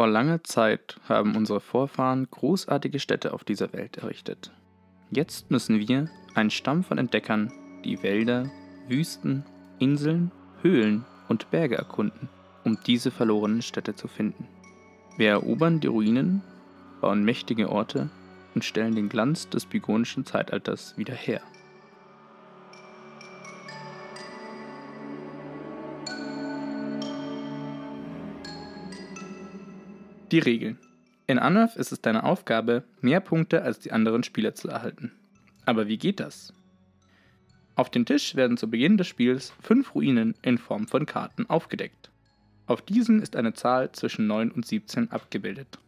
Vor langer Zeit haben unsere Vorfahren großartige Städte auf dieser Welt errichtet. Jetzt müssen wir, ein Stamm von Entdeckern, die Wälder, Wüsten, Inseln, Höhlen und Berge erkunden, um diese verlorenen Städte zu finden. Wir erobern die Ruinen, bauen mächtige Orte und stellen den Glanz des bygonischen Zeitalters wieder her. Die Regeln. In Unearth ist es deine Aufgabe, mehr Punkte als die anderen Spieler zu erhalten. Aber wie geht das? Auf dem Tisch werden zu Beginn des Spiels fünf Ruinen in Form von Karten aufgedeckt. Auf diesen ist eine Zahl zwischen 9 und 17 abgebildet.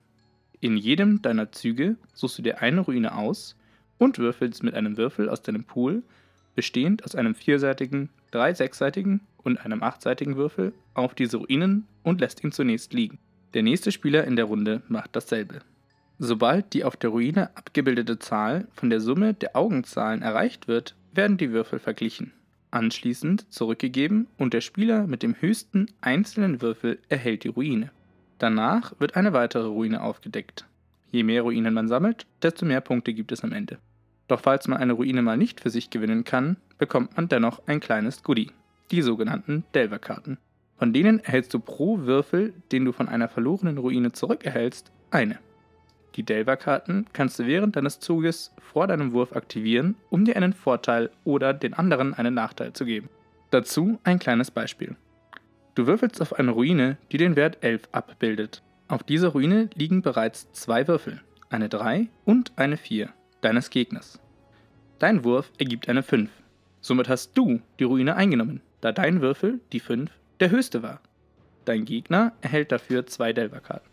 In jedem deiner Züge suchst du dir eine Ruine aus und würfelst mit einem Würfel aus deinem Pool, bestehend aus einem vierseitigen, drei sechsseitigen und einem achtseitigen Würfel, auf diese Ruinen und lässt ihn zunächst liegen. Der nächste Spieler in der Runde macht dasselbe. Sobald die auf der Ruine abgebildete Zahl von der Summe der Augenzahlen erreicht wird, werden die Würfel verglichen, anschließend zurückgegeben und der Spieler mit dem höchsten einzelnen Würfel erhält die Ruine. Danach wird eine weitere Ruine aufgedeckt. Je mehr Ruinen man sammelt, desto mehr Punkte gibt es am Ende. Doch falls man eine Ruine mal nicht für sich gewinnen kann, bekommt man dennoch ein kleines Goodie, die sogenannten Delver-Karten. Von denen erhältst du pro Würfel, den du von einer verlorenen Ruine zurückerhältst, eine. Die Delver-Karten kannst du während deines Zuges vor deinem Wurf aktivieren, um dir einen Vorteil oder den anderen einen Nachteil zu geben. Dazu ein kleines Beispiel. Du würfelst auf eine Ruine, die den Wert 11 abbildet. Auf dieser Ruine liegen bereits zwei Würfel, eine 3 und eine 4 deines Gegners. Dein Wurf ergibt eine 5. Somit hast du die Ruine eingenommen, da dein Würfel, die 5, der höchste war. Dein Gegner erhält dafür zwei Delver-Karten.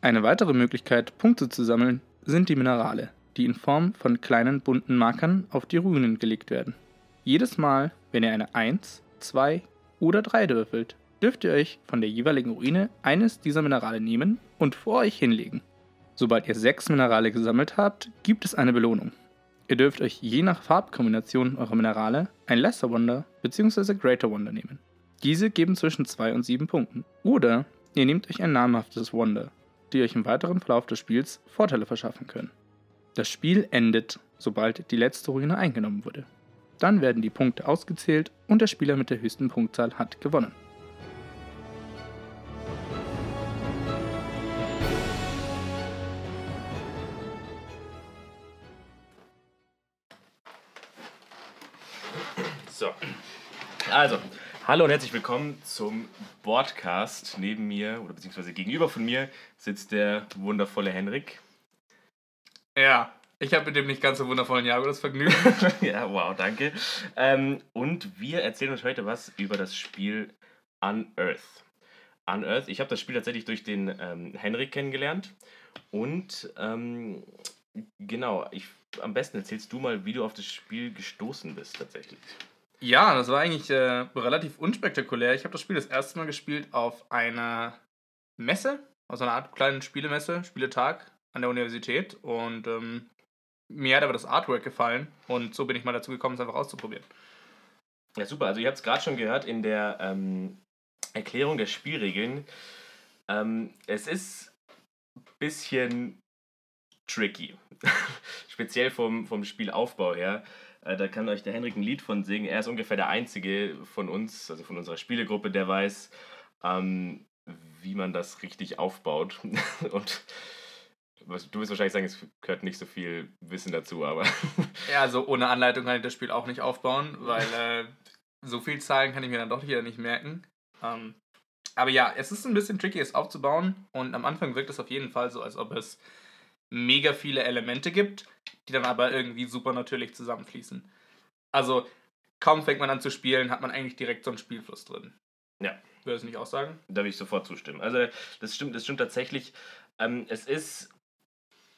Eine weitere Möglichkeit, Punkte zu sammeln, sind die Minerale, die in Form von kleinen bunten Markern auf die Ruinen gelegt werden. Jedes Mal, wenn ihr eine 1, 2 oder 3 würfelt, dürft ihr euch von der jeweiligen Ruine eines dieser Minerale nehmen und vor euch hinlegen. Sobald ihr sechs Minerale gesammelt habt, gibt es eine Belohnung. Ihr dürft euch je nach Farbkombination eurer Minerale ein Lesser Wonder bzw. Greater Wonder nehmen. Diese geben zwischen 2 und 7 Punkten. Oder ihr nehmt euch ein namhaftes Wonder, die euch im weiteren Verlauf des Spiels Vorteile verschaffen können. Das Spiel endet, sobald die letzte Ruine eingenommen wurde. Dann werden die Punkte ausgezählt und der Spieler mit der höchsten Punktzahl hat gewonnen. Hallo und herzlich willkommen zum Podcast. Neben mir oder beziehungsweise gegenüber von mir sitzt der wundervolle Henrik. Ja, ich habe mit dem nicht ganz so wundervollen Jago das Vergnügen. ja, wow, danke. Ähm, und wir erzählen euch heute was über das Spiel Unearth. Unearth, ich habe das Spiel tatsächlich durch den ähm, Henrik kennengelernt. Und ähm, genau, ich, am besten erzählst du mal, wie du auf das Spiel gestoßen bist tatsächlich. Ja, das war eigentlich äh, relativ unspektakulär. Ich habe das Spiel das erste Mal gespielt auf einer Messe, also einer Art kleinen Spielemesse, Spieletag an der Universität. Und ähm, mir hat aber das Artwork gefallen und so bin ich mal dazu gekommen, es einfach auszuprobieren. Ja, super. Also ihr habt es gerade schon gehört in der ähm, Erklärung der Spielregeln. Ähm, es ist ein bisschen tricky. Speziell vom, vom Spielaufbau her. Äh, da kann euch der Henrik ein Lied von singen. Er ist ungefähr der Einzige von uns, also von unserer Spielegruppe, der weiß, ähm, wie man das richtig aufbaut. Und du wirst wahrscheinlich sagen, es gehört nicht so viel Wissen dazu, aber. Ja, also ohne Anleitung kann ich das Spiel auch nicht aufbauen, weil äh, so viel Zahlen kann ich mir dann doch wieder nicht merken. Ähm, aber ja, es ist ein bisschen tricky, es aufzubauen und am Anfang wirkt es auf jeden Fall so, als ob es mega viele Elemente gibt, die dann aber irgendwie super natürlich zusammenfließen. Also kaum fängt man an zu spielen, hat man eigentlich direkt so einen Spielfluss drin. Ja. Würdest du nicht auch sagen? Da will ich sofort zustimmen. Also das stimmt, das stimmt tatsächlich. Ähm, es ist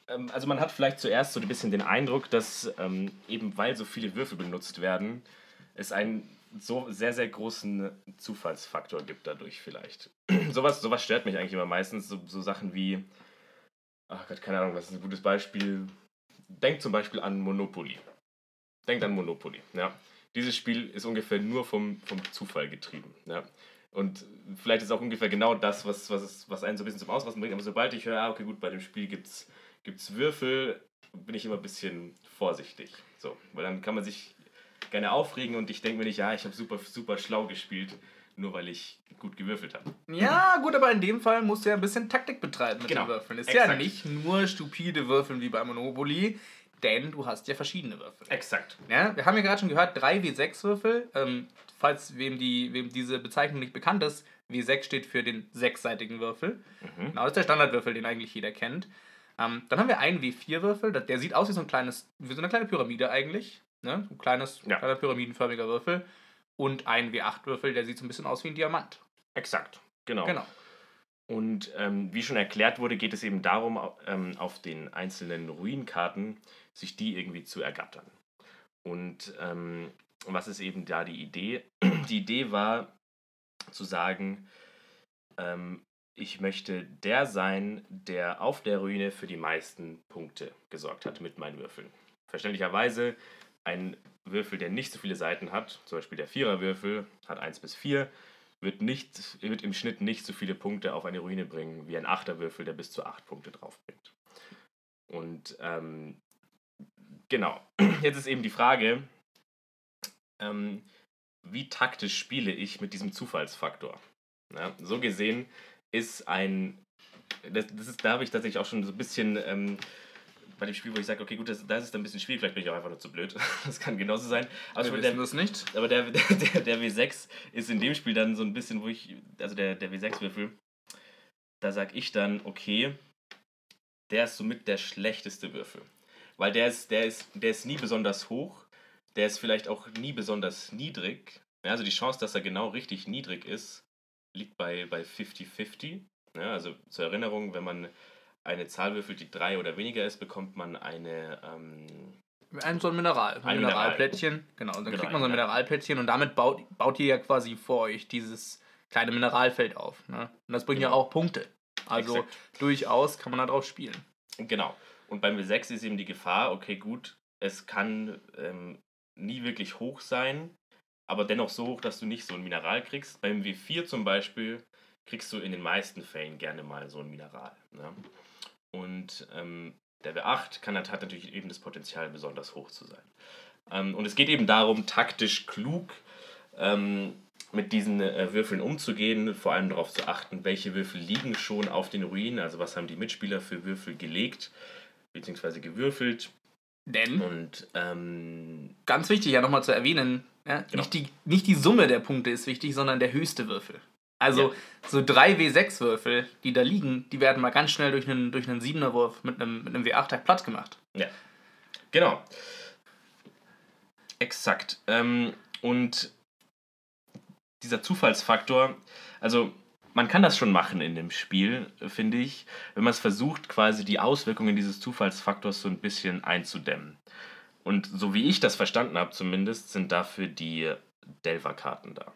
ähm, also man hat vielleicht zuerst so ein bisschen den Eindruck, dass ähm, eben weil so viele Würfel benutzt werden, es einen so sehr, sehr großen Zufallsfaktor gibt dadurch vielleicht. sowas, sowas stört mich eigentlich immer meistens, so, so Sachen wie, ach Gott, keine Ahnung, was ist ein gutes Beispiel? Denkt zum Beispiel an Monopoly. Denkt an Monopoly, ja. Dieses Spiel ist ungefähr nur vom, vom Zufall getrieben, ja. Und vielleicht ist auch ungefähr genau das, was, was, was einen so ein bisschen zum Ausrasten bringt. Aber sobald ich höre, ah, okay, gut, bei dem Spiel gibt es Würfel, bin ich immer ein bisschen vorsichtig. So, weil dann kann man sich gerne aufregen und ich denke mir nicht, ja, ich habe super, super schlau gespielt, nur weil ich gut gewürfelt habe. Ja, gut, aber in dem Fall musst du ja ein bisschen Taktik betreiben mit Genau, den Würfeln. Ist exakt. ja nicht nur stupide Würfeln wie bei Monopoly, denn du hast ja verschiedene Würfel. Exakt. Ja, wir haben ja gerade schon gehört, 3 W6-Würfel. Ähm, falls wem, die, wem diese Bezeichnung nicht bekannt ist, W6 steht für den sechsseitigen Würfel. Genau, das ist der Standardwürfel, den eigentlich jeder kennt. Ähm, dann haben wir einen W4-Würfel, der, der sieht aus wie so ein kleines, wie so eine kleine Pyramide eigentlich. Ne? So ein kleines, Ja. kleiner pyramidenförmiger Würfel. Und einen W8-Würfel, der sieht so ein bisschen aus wie ein Diamant. Exakt. Genau. Genau. Und ähm, wie schon erklärt wurde, geht es eben darum, ähm, auf den einzelnen Ruinkarten sich die irgendwie zu ergattern. Und ähm, was ist eben da die Idee? Die Idee war zu sagen, ähm, ich möchte der sein, der auf der Ruine für die meisten Punkte gesorgt hat mit meinen Würfeln. Verständlicherweise ein Würfel, der nicht so viele Seiten hat, zum Beispiel der Viererwürfel, hat 1 bis 4, wird, nicht, wird im Schnitt nicht so viele Punkte auf eine Ruine bringen wie ein Achterwürfel, der bis zu 8 Punkte drauf bringt. Und ähm, genau, jetzt ist eben die Frage, ähm, wie taktisch spiele ich mit diesem Zufallsfaktor? Ja, so gesehen ist ein, das, das ist, da habe ich tatsächlich auch schon so ein bisschen ähm, bei dem Spiel, wo ich sage, okay, gut, das, das ist ein bisschen schwierig, vielleicht bin ich auch einfach nur zu blöd. Das kann genauso sein. Aber, Wir wissen das nicht. aber der, der, der W6 ist in dem Spiel dann so ein bisschen, wo ich, also der, der W6-Würfel, da sag ich dann, okay, der ist somit der schlechteste Würfel. Weil der ist, der ist, der ist nie besonders hoch, der ist vielleicht auch nie besonders niedrig. Ja, also die Chance, dass er genau richtig niedrig ist, liegt bei, bei 50-50. Ja, also zur Erinnerung, wenn man eine Zahl würfelt, die drei oder weniger ist, bekommt man eine, ähm, Ein so ein Mineral, ein Ein Mineral. Mineralplättchen. Genau, und dann Genau, kriegt man so ein Mineralplättchen und damit baut, baut ihr ja quasi vor euch dieses kleine Mineralfeld auf. Ne? Und das bringt ja Genau. auch Punkte. Also Exakt. durchaus kann man da drauf spielen. Genau. Und beim W6 ist eben die Gefahr, okay, gut, es kann ähm, nie wirklich hoch sein, aber dennoch so hoch, dass du nicht so ein Mineral kriegst. Beim W4 zum Beispiel kriegst du in den meisten Fällen gerne mal so ein Mineral. Ne? Und ähm, der W8 kann, hat natürlich eben das Potenzial, besonders hoch zu sein. Ähm, und es geht eben darum, taktisch klug ähm, mit diesen äh, Würfeln umzugehen, vor allem darauf zu achten, welche Würfel liegen schon auf den Ruinen, also was haben die Mitspieler für Würfel gelegt bzw. gewürfelt. Denn, Und ähm, ganz wichtig ja nochmal zu erwähnen, ja, Genau. nicht, die, nicht die Summe der Punkte ist wichtig, sondern der höchste Würfel. Also Ja. so drei W6-Würfel, die da liegen, die werden mal ganz schnell durch einen, durch einen 7er-Wurf mit einem, mit einem W8-Tag platt gemacht. ja, genau. Exakt. Ähm, und dieser Zufallsfaktor, also man kann das schon machen in dem Spiel, finde ich, wenn man es versucht, quasi die Auswirkungen dieses Zufallsfaktors so ein bisschen einzudämmen. Und so wie ich das verstanden habe zumindest, sind dafür die Delver-Karten da.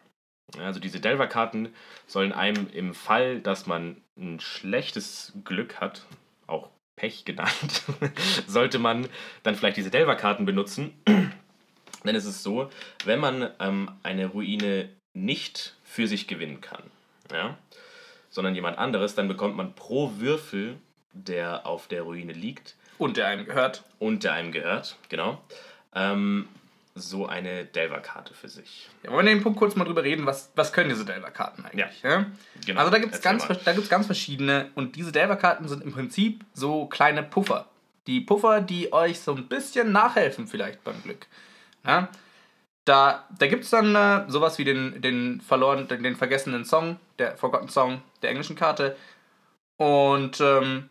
Also diese Delver-Karten sollen einem im Fall, dass man ein schlechtes Glück hat, auch Pech genannt, sollte man dann vielleicht diese Delver-Karten benutzen. Denn es ist so, wenn man ähm, eine Ruine nicht für sich gewinnen kann, ja, sondern jemand anderes, dann bekommt man pro Würfel, der auf der Ruine liegt, Und der einem gehört. und der einem gehört, genau, ähm, so eine Delver-Karte für sich. Ja, wollen wir den Punkt kurz mal drüber reden, was, was können diese Delver-Karten eigentlich? Ja. Genau. Also da gibt es ganz, mal. da gibt's ganz verschiedene und diese Delver-Karten sind im Prinzip so kleine Puffer. Die Puffer, die euch so ein bisschen nachhelfen vielleicht beim Glück. Ja? Da, da gibt es dann äh, sowas wie den, den verloren, den, den vergessenen Song, der Forgotten Song der englischen Karte. Und ähm,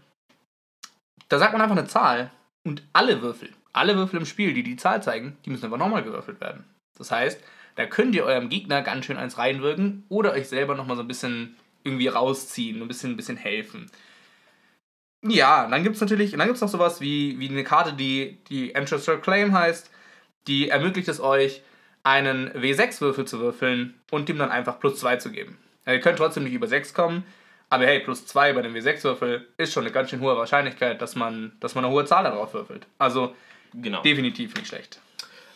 da sagt man einfach eine Zahl und alle Würfel, alle Würfel im Spiel, die die Zahl zeigen, die müssen einfach nochmal gewürfelt werden. Das heißt, da könnt ihr eurem Gegner ganz schön eins reinwirken oder euch selber nochmal so ein bisschen irgendwie rausziehen, ein bisschen, ein bisschen helfen. Ja, dann gibt es natürlich, dann gibt es noch sowas wie, wie eine Karte, die, die Ancestral Claim heißt, die ermöglicht es euch, einen W6-Würfel zu würfeln und dem dann einfach plus 2 zu geben. Ihr könnt trotzdem nicht über 6 kommen, aber hey, plus 2 bei dem W6-Würfel ist schon eine ganz schön hohe Wahrscheinlichkeit, dass man, dass man eine hohe Zahl darauf würfelt. Also Genau. definitiv nicht schlecht.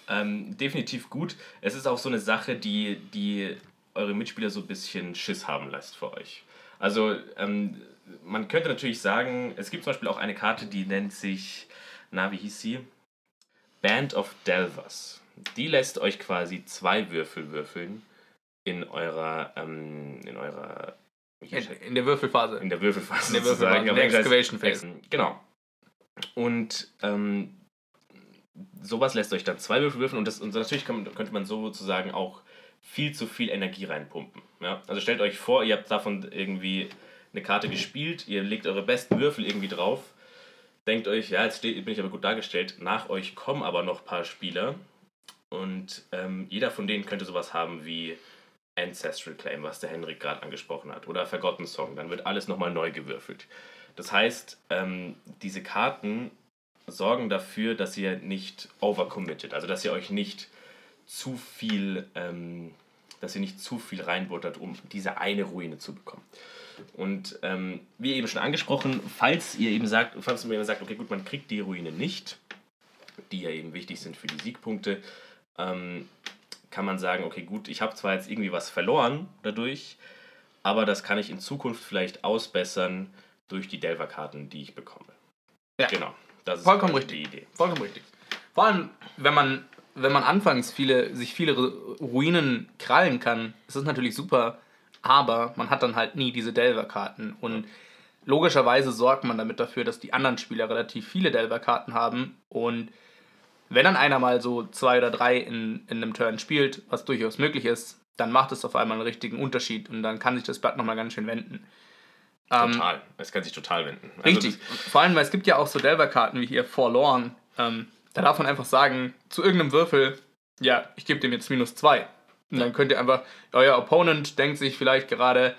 Ähm, definitiv gut. Es ist auch so eine Sache, die, die eure Mitspieler so ein bisschen Schiss haben lässt für euch. Also ähm, man könnte natürlich sagen, es gibt zum Beispiel auch eine Karte, die nennt sich, na wie hieß sie? Band of Delvers. Die lässt euch quasi zwei Würfel würfeln in eurer, ähm, in eurer in, in, der Würfelphase. In der Würfelphase. In der Würfelphase. In der Excavation Phase. Genau. Und ähm, sowas lässt euch dann zwei Würfel würfeln und, das, und natürlich kann, könnte man sozusagen auch viel zu viel Energie reinpumpen. Ja? Also stellt euch vor, ihr habt davon irgendwie eine Karte gespielt, ihr legt eure besten Würfel irgendwie drauf, denkt euch, ja, jetzt bin ich aber gut dargestellt, nach euch kommen aber noch ein paar Spieler und ähm, jeder von denen könnte sowas haben wie Ancestral Claim, was der Henrik gerade angesprochen hat, oder Forgotten Song, dann wird alles nochmal neu gewürfelt. Das heißt, ähm, diese Karten sorgen dafür, dass ihr nicht overcommitted, also dass ihr euch nicht zu viel, ähm, dass ihr nicht zu viel reinbuttert, um diese eine Ruine zu bekommen. Und ähm, wie eben schon angesprochen, falls ihr eben sagt, falls man eben sagt, okay, gut, man kriegt die Ruine nicht, die ja eben wichtig sind für die Siegpunkte, ähm, kann man sagen, okay, gut, ich habe zwar jetzt irgendwie was verloren dadurch, aber das kann ich in Zukunft vielleicht ausbessern durch die Delver-Karten, die ich bekomme. Ja. Genau. Das ist Vollkommen richtig. die Idee. Vollkommen richtig. Vor allem, wenn man, wenn man anfangs viele, sich viele Ruinen krallen kann, ist das natürlich super, aber man hat dann halt nie diese Delver-Karten. Und logischerweise sorgt man damit dafür, dass die anderen Spieler relativ viele Delver-Karten haben. Und wenn dann einer mal so zwei oder drei in, in einem Turn spielt, was durchaus möglich ist, dann macht es auf einmal einen richtigen Unterschied und dann kann sich das Blatt nochmal ganz schön wenden. Total. Ähm, es kann sich total wenden. Also richtig. Vor allem, weil es gibt ja auch so Delver-Karten wie hier Forlorn. Ähm, da darf man einfach sagen, zu irgendeinem Würfel, ja, ich gebe dem jetzt minus zwei. Und dann könnt ihr einfach, euer Opponent denkt sich vielleicht gerade,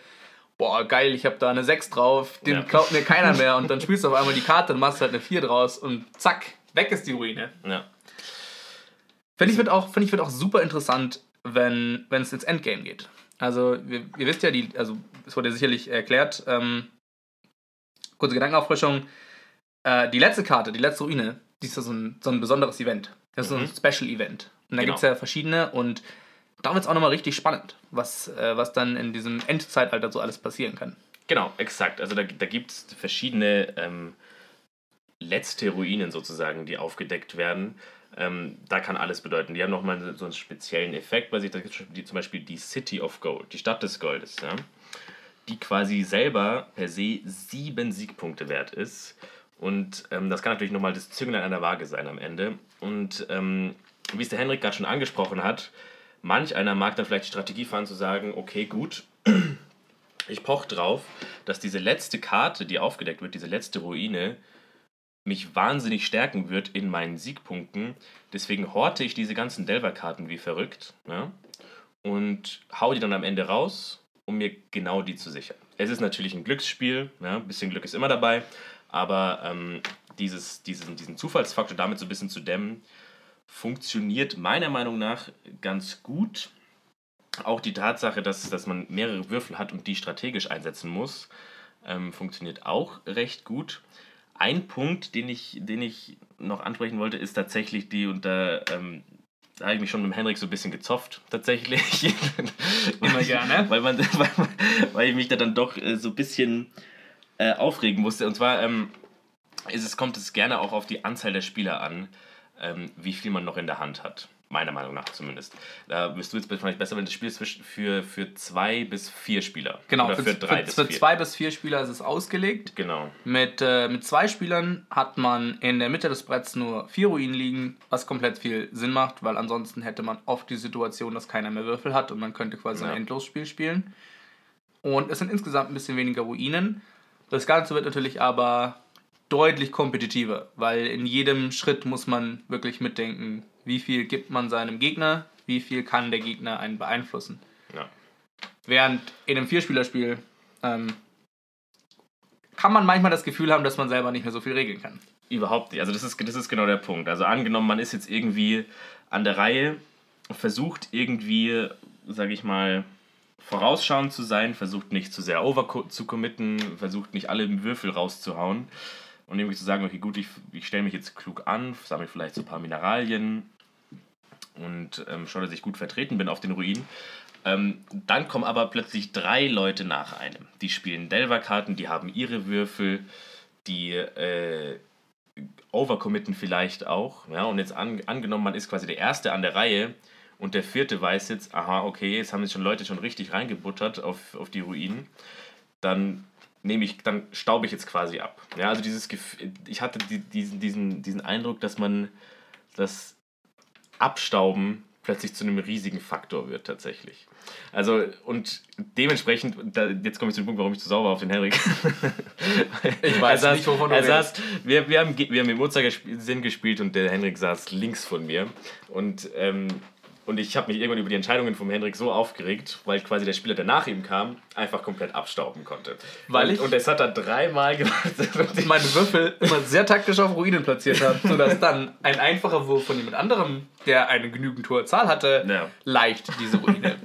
boah, geil, ich habe da eine 6 drauf, den ja. glaubt mir keiner mehr. Und dann spielst du auf einmal die Karte und machst halt eine 4 draus und zack, weg ist die Ruine. Ja. Finde ich, wird auch, find ich wird auch super interessant, wenn es ins Endgame geht. Also, wir, ihr wisst ja, die, also es wurde sicherlich erklärt, ähm, kurze Gedankenauffrischung. Äh, die letzte Karte, die letzte Ruine, die ist ja so ein, so ein besonderes Event. Das ist mhm. so ein Special Event. Und da genau. gibt es ja verschiedene und da wird es auch nochmal richtig spannend, was, äh, was dann in diesem Endzeitalter so alles passieren kann. Genau, exakt. Also da, da gibt es verschiedene ähm, letzte Ruinen sozusagen, die aufgedeckt werden. Ähm, da kann alles bedeuten. Die haben nochmal so einen speziellen Effekt bei sich. Da gibt es zum Beispiel die City of Gold, die Stadt des Goldes, ja? die quasi selber per se sieben Siegpunkte wert ist. Und ähm, das kann natürlich nochmal das Zünglein an der Waage sein am Ende. Und ähm, wie es der Henrik gerade schon angesprochen hat, manch einer mag dann vielleicht die Strategie fahren zu sagen, okay, gut, ich poche drauf, dass diese letzte Karte, die aufgedeckt wird, diese letzte Ruine, mich wahnsinnig stärken wird in meinen Siegpunkten. Deswegen horte ich diese ganzen Delver-Karten wie verrückt ja, und hau die dann am Ende raus, um mir genau die zu sichern. Es ist natürlich ein Glücksspiel, ja, ein bisschen Glück ist immer dabei, aber ähm, dieses, diesen, diesen Zufallsfaktor damit so ein bisschen zu dämmen, funktioniert meiner Meinung nach ganz gut. Auch die Tatsache, dass, dass man mehrere Würfel hat und die strategisch einsetzen muss, ähm, funktioniert auch recht gut. Ein Punkt, den ich, den ich noch ansprechen wollte, ist tatsächlich die, und da, ähm, da habe ich mich schon mit Henrik so ein bisschen gezopft, tatsächlich. Immer gerne. weil, man, weil, weil ich mich da dann doch äh, so ein bisschen äh, aufregen musste. Und zwar ähm, ist es, kommt es gerne auch auf die Anzahl der Spieler an, ähm, wie viel man noch in der Hand hat. Meiner Meinung nach zumindest. Da bist du jetzt vielleicht besser, wenn das Spiel ist für, für zwei bis vier Spieler. Genau, Oder für, für drei für, bis für vier. zwei bis vier Spieler ist es ausgelegt. Genau. Mit, äh, mit zwei Spielern hat man in der Mitte des Bretts nur vier Ruinen liegen, was komplett viel Sinn macht, weil ansonsten hätte man oft die Situation, dass keiner mehr Würfel hat und man könnte quasi ja. ein Endlosspiel spielen. Und es sind insgesamt ein bisschen weniger Ruinen. Das Ganze wird natürlich aber deutlich kompetitiver, weil in jedem Schritt muss man wirklich mitdenken, wie viel gibt man seinem Gegner, wie viel kann der Gegner einen beeinflussen. Ja. Während in einem Vierspielerspiel ähm, kann man manchmal das Gefühl haben, dass man selber nicht mehr so viel regeln kann. Überhaupt nicht. Also das ist, das ist genau der Punkt. Also angenommen, man ist jetzt irgendwie an der Reihe, versucht irgendwie, sage ich mal, vorausschauend zu sein, versucht nicht zu sehr over zu committen, versucht nicht alle Würfel rauszuhauen und irgendwie zu sagen, okay, gut, ich, ich stelle mich jetzt klug an, sammle vielleicht so ein paar Mineralien und ähm, schaue, dass ich gut vertreten bin auf den Ruinen. Ähm, dann kommen aber plötzlich drei Leute nach einem. Die spielen Delver-Karten, die haben ihre Würfel, die äh, overcommitten vielleicht auch. Ja, und jetzt an, angenommen, man ist quasi der Erste an der Reihe und der Vierte weiß jetzt, aha, okay, jetzt haben sich schon Leute schon richtig reingebuttert auf, auf die Ruinen. Dann nehme ich, dann staube ich jetzt quasi ab. Ja, also dieses Gefühl, ich hatte die, diesen, diesen, diesen Eindruck, dass man das Abstauben plötzlich zu einem riesigen Faktor wird tatsächlich. Also und dementsprechend, da, jetzt komme ich zu dem Punkt, warum ich zu sauber auf den Henrik. ich weiß er nicht, wovon du er saß, wir, wir, haben, wir haben im Uhrzeigersinn gespielt und der Henrik saß links von mir und ähm, und ich habe mich irgendwann über die Entscheidungen von Hendrik so aufgeregt, weil quasi der Spieler, der nach ihm kam, einfach komplett abstauben konnte. Weil und, ich und es hat er dreimal gemacht. meine Würfel immer sehr taktisch auf Ruinen platziert habe, sodass dann ein einfacher Wurf von jemand anderem, der eine genügend hohe Zahl hatte, Ja. leicht diese Ruine.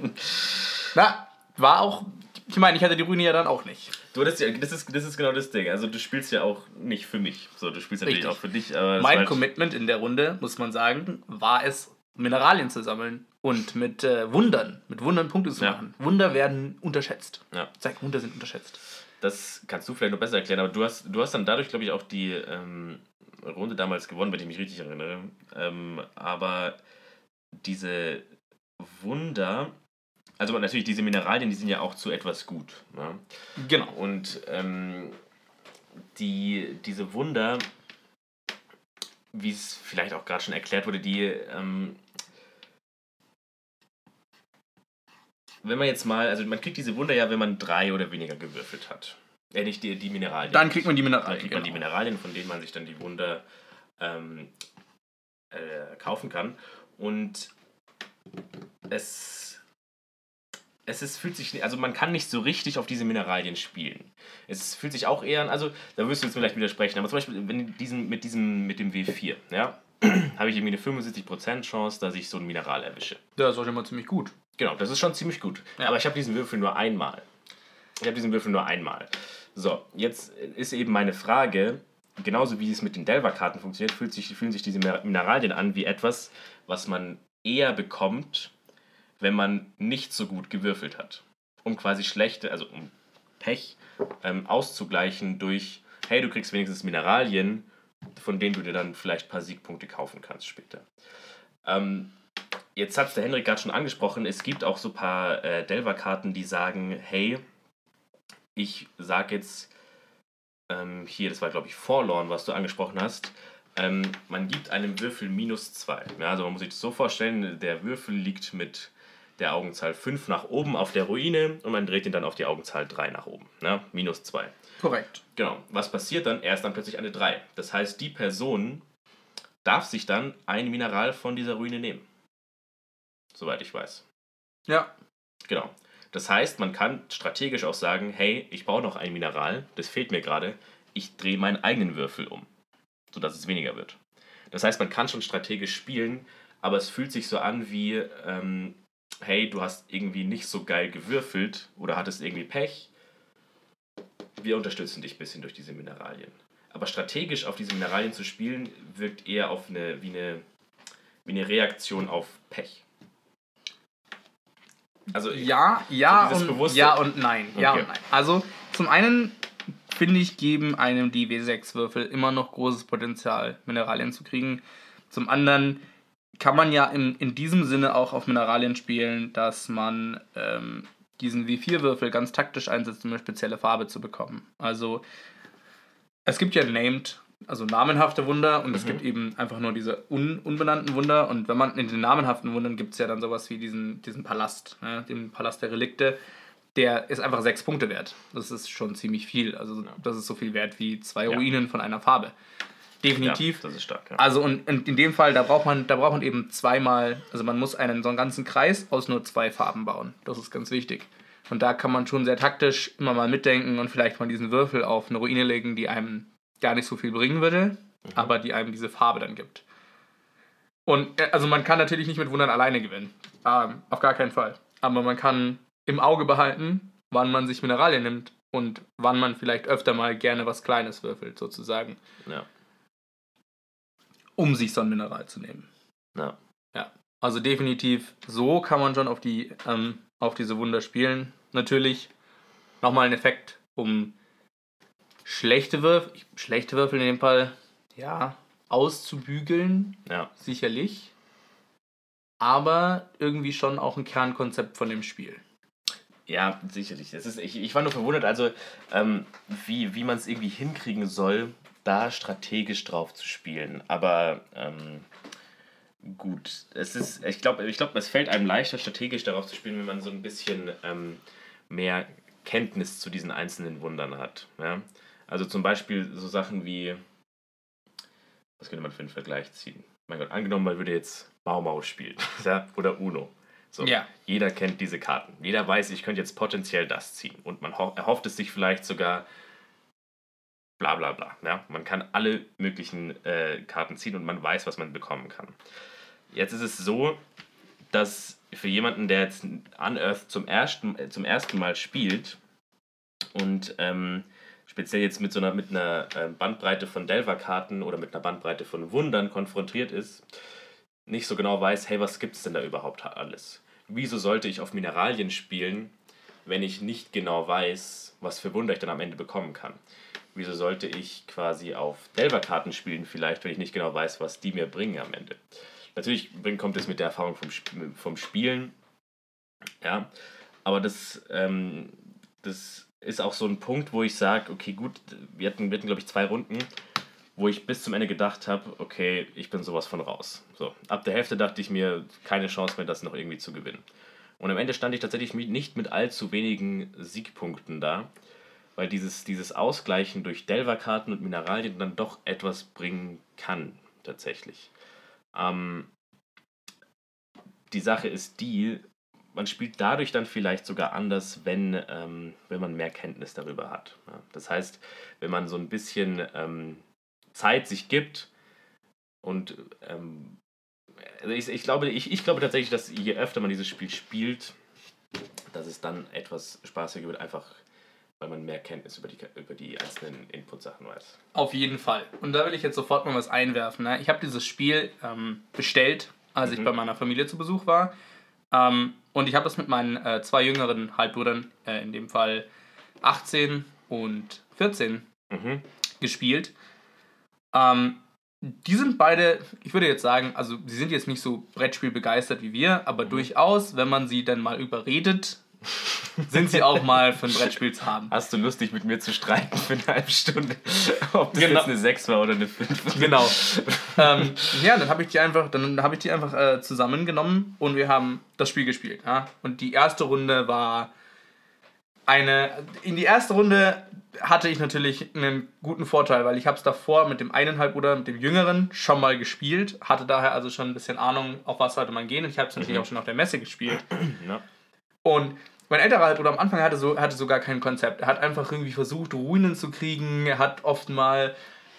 Na, war auch. Ich meine, ich hatte die Ruine ja dann auch nicht. Du hattest ja, das ist, das ist genau das Ding. Also du spielst ja auch nicht für mich. So, du spielst natürlich Richtig. auch für dich, Mein halt- Commitment in der Runde, muss man sagen, war es, Mineralien zu sammeln und mit äh, Wundern, mit Wundern Punkte zu Ja. machen. Wunder werden unterschätzt. Ja. Sag, Wunder sind unterschätzt. Das kannst du vielleicht noch besser erklären, aber du hast, du hast dann dadurch, glaube ich, auch die ähm, Runde damals gewonnen, wenn ich mich richtig erinnere. Ähm, aber diese Wunder, also natürlich diese Mineralien, die sind ja auch zu etwas gut. Ne? Genau. Und ähm, die, diese Wunder, wie es vielleicht auch gerade schon erklärt wurde, die, wenn man jetzt mal, also man kriegt diese Wunder ja, wenn man drei oder weniger gewürfelt hat. Äh, nicht die, die Mineralien. Dann kriegt man die Dann Mineralien. kriegt man die genau. Mineralien, von denen man sich dann die Wunder ähm, äh, kaufen kann. Und es, es ist, fühlt sich, also man kann nicht so richtig auf diese Mineralien spielen. Es fühlt sich auch eher an, also da wirst du jetzt vielleicht widersprechen, aber zum Beispiel wenn diesen, mit, diesem, mit dem W4, ja, habe ich irgendwie eine 75% Chance, dass ich so ein Mineral erwische. Das ist auch schon mal ziemlich gut. Genau, das ist schon ziemlich gut. Ja. Aber ich habe diesen Würfel nur einmal. Ich habe diesen Würfel nur einmal. So, jetzt ist eben meine Frage, genauso wie es mit den Delver-Karten funktioniert, fühlt sich, fühlen sich diese Mineralien an wie etwas, was man eher bekommt, wenn man nicht so gut gewürfelt hat. Um quasi schlechte, also um Pech ähm, auszugleichen durch, hey, du kriegst wenigstens Mineralien, von denen du dir dann vielleicht ein paar Siegpunkte kaufen kannst später. Ähm, jetzt hat es der Henrik gerade schon angesprochen, es gibt auch so ein paar äh, Delver-Karten, die sagen, hey, ich sag jetzt, ähm, hier, das war glaube ich Forlorn, was du angesprochen hast, ähm, man gibt einem Würfel minus 2. Ja, also man muss sich das so vorstellen, der Würfel liegt mit der Augenzahl 5 nach oben auf der Ruine und man dreht ihn dann auf die Augenzahl 3 nach oben. Ja, minus 2. Korrekt. Genau. Was passiert dann? Er ist dann plötzlich eine 3. Das heißt, die Person darf sich dann ein Mineral von dieser Ruine nehmen. Soweit ich weiß. Ja. Genau. Das heißt, man kann strategisch auch sagen, hey, ich brauche noch ein Mineral, das fehlt mir gerade, ich drehe meinen eigenen Würfel um, sodass es weniger wird. Das heißt, man kann schon strategisch spielen, aber es fühlt sich so an wie, ähm, hey, du hast irgendwie nicht so geil gewürfelt oder hattest irgendwie Pech. Wir unterstützen dich ein bisschen durch diese Mineralien. Aber strategisch auf diese Mineralien zu spielen, wirkt eher auf eine, wie, eine, wie eine Reaktion auf Pech. Also Ja, ja So und ja und nein. Ja Okay. und nein. Also zum einen finde ich, geben einem die W6-Würfel immer noch großes Potenzial, Mineralien zu kriegen. Zum anderen kann man ja in, in diesem Sinne auch auf Mineralien spielen, dass man ähm, diesen W4-Würfel ganz taktisch einsetzt, um eine spezielle Farbe zu bekommen. Also es gibt ja named, also namenhafte Wunder und es Mhm. gibt eben einfach nur diese un, unbenannten Wunder. Und wenn man in den namenhaften Wundern gibt es ja dann sowas wie diesen, diesen Palast, ne? den Palast der Relikte. Der ist einfach sechs Punkte wert. Das ist schon ziemlich viel. Also das ist so viel wert wie zwei Ja. Ruinen von einer Farbe. Definitiv. Ja, das ist stark. Ja. Also und, und in dem Fall, da braucht man, da braucht man eben zweimal, also man muss einen so einen ganzen Kreis aus nur zwei Farben bauen. Das ist ganz wichtig. Und da kann man schon sehr taktisch immer mal mitdenken und vielleicht mal diesen Würfel auf eine Ruine legen, die einem gar nicht so viel bringen würde, aber die einem diese Farbe dann gibt. Und äh, also man kann natürlich nicht mit Wundern alleine gewinnen. Ähm, auf gar keinen Fall. Aber man kann im Auge behalten, wann man sich Mineralien nimmt und wann man vielleicht öfter mal gerne was Kleines würfelt, sozusagen ja. um sich so ein Mineral zu nehmen. Ja. Ja. Also definitiv, so kann man schon auf die ähm, auf diese Wunder spielen. Natürlich nochmal ein Effekt, um schlechte Würfel, schlechte Würfel in dem Fall, ja, auszubügeln. Ja. Sicherlich. Aber irgendwie schon auch ein Kernkonzept von dem Spiel. Ja, sicherlich. Das ist, ich, ich war nur verwundert, also ähm, wie, wie man es irgendwie hinkriegen soll, da strategisch drauf zu spielen. Aber ähm, gut, es ist, ich glaube, ich glaub, es fällt einem leichter, strategisch darauf zu spielen, wenn man so ein bisschen ähm, mehr Kenntnis zu diesen einzelnen Wundern hat. Ja? Also zum Beispiel so Sachen wie, was könnte man für einen Vergleich ziehen? Mein Gott, angenommen, man würde jetzt Mau Mau spielen oder Uno. So, Ja. Jeder kennt diese Karten. Jeder weiß, ich könnte jetzt potenziell das ziehen. Und man ho erhofft es sich vielleicht sogar bla bla bla. Ja? Man kann alle möglichen äh, Karten ziehen und man weiß, was man bekommen kann. Jetzt ist es so, dass für jemanden, der jetzt Unearth zum ersten, zum ersten Mal spielt und ähm, speziell jetzt mit so einer, mit einer äh, Bandbreite von Delver-Karten oder mit einer Bandbreite von Wundern konfrontiert ist, nicht so genau weiß, hey, was gibt es denn da überhaupt alles? Wieso sollte ich auf Mineralien spielen, wenn ich nicht genau weiß, was für Wunder ich dann am Ende bekommen kann? Wieso sollte ich quasi auf Delver-Karten spielen, vielleicht, wenn ich nicht genau weiß, was die mir bringen am Ende? Natürlich kommt es mit der Erfahrung vom, vom Spielen, ja, aber das, ähm, das ist auch so ein Punkt, wo ich sage, okay, gut, wir hatten, wir hatten glaube ich, zwei Runden, wo ich bis zum Ende gedacht habe, okay, ich bin sowas von raus. So, ab der Hälfte dachte ich mir, keine Chance mehr, das noch irgendwie zu gewinnen. Und am Ende stand ich tatsächlich nicht mit allzu wenigen Siegpunkten da, weil dieses, dieses Ausgleichen durch Delver-Karten und Mineralien dann doch etwas bringen kann, tatsächlich. Ähm, die Sache ist die, man spielt dadurch dann vielleicht sogar anders, wenn, ähm, wenn man mehr Kenntnis darüber hat. Ja, das heißt, wenn man so ein bisschen ähm, Zeit sich gibt und ähm, also ich, ich, glaube, ich, ich glaube tatsächlich, dass je öfter man dieses Spiel spielt, dass es dann etwas spaßiger wird, einfach weil man mehr Kenntnis über die, über die einzelnen Input-Sachen weiß. Auf jeden Fall. Und da will ich jetzt sofort mal was einwerfen. Ne? Ich habe dieses Spiel ähm, bestellt, als ich Mhm. bei meiner Familie zu Besuch war. Ähm, und ich habe das mit meinen äh, zwei jüngeren Halbbrüdern, äh, in dem Fall 18 und 14, Mhm. gespielt. Ähm, die sind beide, ich würde jetzt sagen, also sie sind jetzt nicht so Brettspiel begeistert wie wir, aber Mhm. durchaus, wenn man sie dann mal überredet, sind sie auch mal für ein Brettspiel zu haben. Hast du lustig mit mir zu streiten für eine halbe Stunde? Ob das Genau. jetzt eine 6 war oder eine 5? Genau. ähm, ja, dann habe ich die einfach, dann habe ich die einfach äh, zusammengenommen und wir haben das Spiel gespielt. Ja? Und die erste Runde war eine. In die erste Runde hatte ich natürlich einen guten Vorteil, weil ich habe es davor mit dem eineinhalb oder mit dem Jüngeren schon mal gespielt, hatte daher also schon ein bisschen Ahnung, auf was sollte man gehen. Und ich habe es natürlich auch schon auf der Messe gespielt. Ja. Und mein älterer Halbbruder am Anfang hatte, so, hatte so gar kein Konzept. Er hat einfach irgendwie versucht, Runen zu kriegen. Er hat oft mal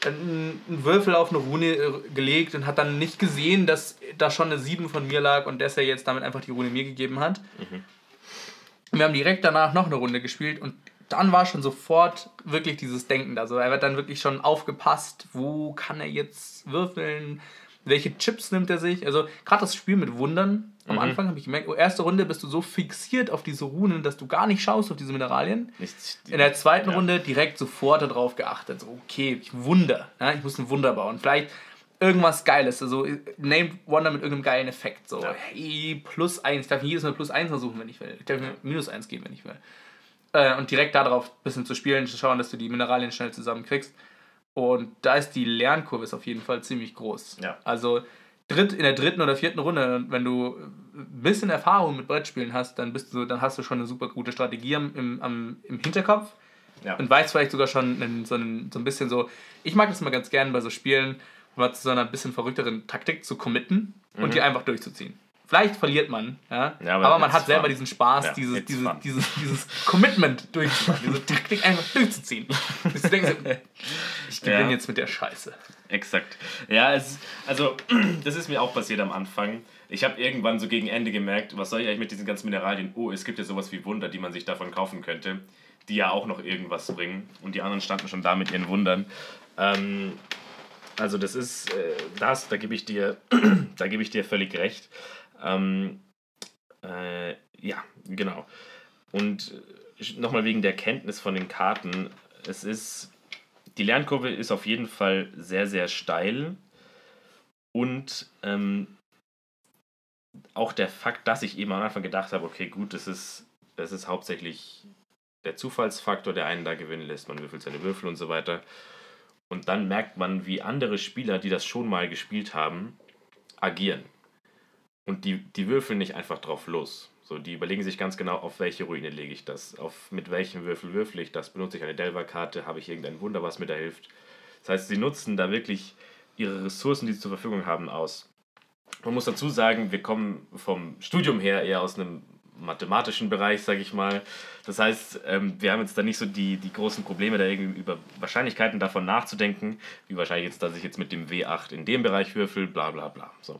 einen Würfel auf eine Rune äh, gelegt und hat dann nicht gesehen, dass da schon eine 7 von mir lag und dass er jetzt damit einfach die Rune mir gegeben hat. Wir haben direkt danach noch eine Runde gespielt und dann war schon sofort wirklich dieses Denken da. Also er wird dann wirklich schon aufgepasst, wo kann er jetzt würfeln, welche Chips nimmt er sich. Also gerade das Spiel mit Wundern. Am Anfang habe ich gemerkt, oh, erste Runde bist du so fixiert auf diese Runen, dass du gar nicht schaust auf diese Mineralien. In der zweiten Ja. Runde direkt sofort darauf geachtet. So, okay, ich Wunder. Ja, ich muss ein Wunder bauen. Vielleicht irgendwas Geiles. Also Name Wonder mit irgendeinem geilen Effekt. So, Ja. hey, plus eins. Ich darf jedes Mal plus eins versuchen, wenn ich will. Ich darf mir minus eins geben, wenn ich will. Äh, und direkt darauf ein bisschen zu spielen, zu schauen, dass du die Mineralien schnell zusammenkriegst. Und da ist die Lernkurve ist auf jeden Fall ziemlich groß. Ja. Also dritt, in der dritten oder vierten Runde, wenn du ein bisschen Erfahrung mit Brettspielen hast, dann, bist du, dann hast du schon eine super gute Strategie im, am, im Hinterkopf Ja. und weißt vielleicht sogar schon einen, so, einen, so ein bisschen so. Ich mag das immer ganz gerne bei so Spielen, mal zu so einer bisschen verrückteren Taktik zu committen und die einfach durchzuziehen. Vielleicht verliert man, ja. Ja, aber aber, man hat selber fun. diesen Spaß, Ja, dieses, dieses, fun. dieses, dieses Commitment durchzumachen, diese Taktik einfach durchzuziehen. Bis du denkst, ich gewinne Ja. jetzt mit der Scheiße. Exakt. Ja, es, also, das ist mir auch passiert am Anfang. Ich habe irgendwann so gegen Ende gemerkt, was soll ich eigentlich mit diesen ganzen Mineralien? Oh, es gibt ja sowas wie Wunder, die man sich davon kaufen könnte, die ja auch noch irgendwas bringen. Und die anderen standen schon da mit ihren Wundern. Ähm, also das ist, äh, das, da gebe ich dir, da gebe ich dir völlig recht. Ähm, äh, Ja, genau. Und nochmal wegen der Kenntnis von den Karten. Es ist, die Lernkurve ist auf jeden Fall sehr, sehr steil. Und ähm, auch der Fakt, dass ich eben am Anfang gedacht habe, okay, gut, das ist, das ist hauptsächlich der Zufallsfaktor, der einen da gewinnen lässt. Man würfelt seine Würfel und so weiter. Und dann merkt man, wie andere Spieler, die das schon mal gespielt haben, agieren. Und die, die würfeln nicht einfach drauf los. So, die überlegen sich ganz genau, auf welche Ruine lege ich das, auf mit welchem Würfel würfel ich das, benutze ich eine Delver-Karte, habe ich irgendein Wunder, was mir da hilft. Das heißt, sie nutzen da wirklich ihre Ressourcen, die sie zur Verfügung haben, aus. Man muss dazu sagen, wir kommen vom Studium her eher aus einem mathematischen Bereich, sage ich mal. Das heißt, ähm, wir haben jetzt da nicht so die, die großen Probleme, da irgendwie über Wahrscheinlichkeiten davon nachzudenken, wie wahrscheinlich jetzt, dass ich jetzt mit dem W8 in dem Bereich würfel, bla bla bla. So.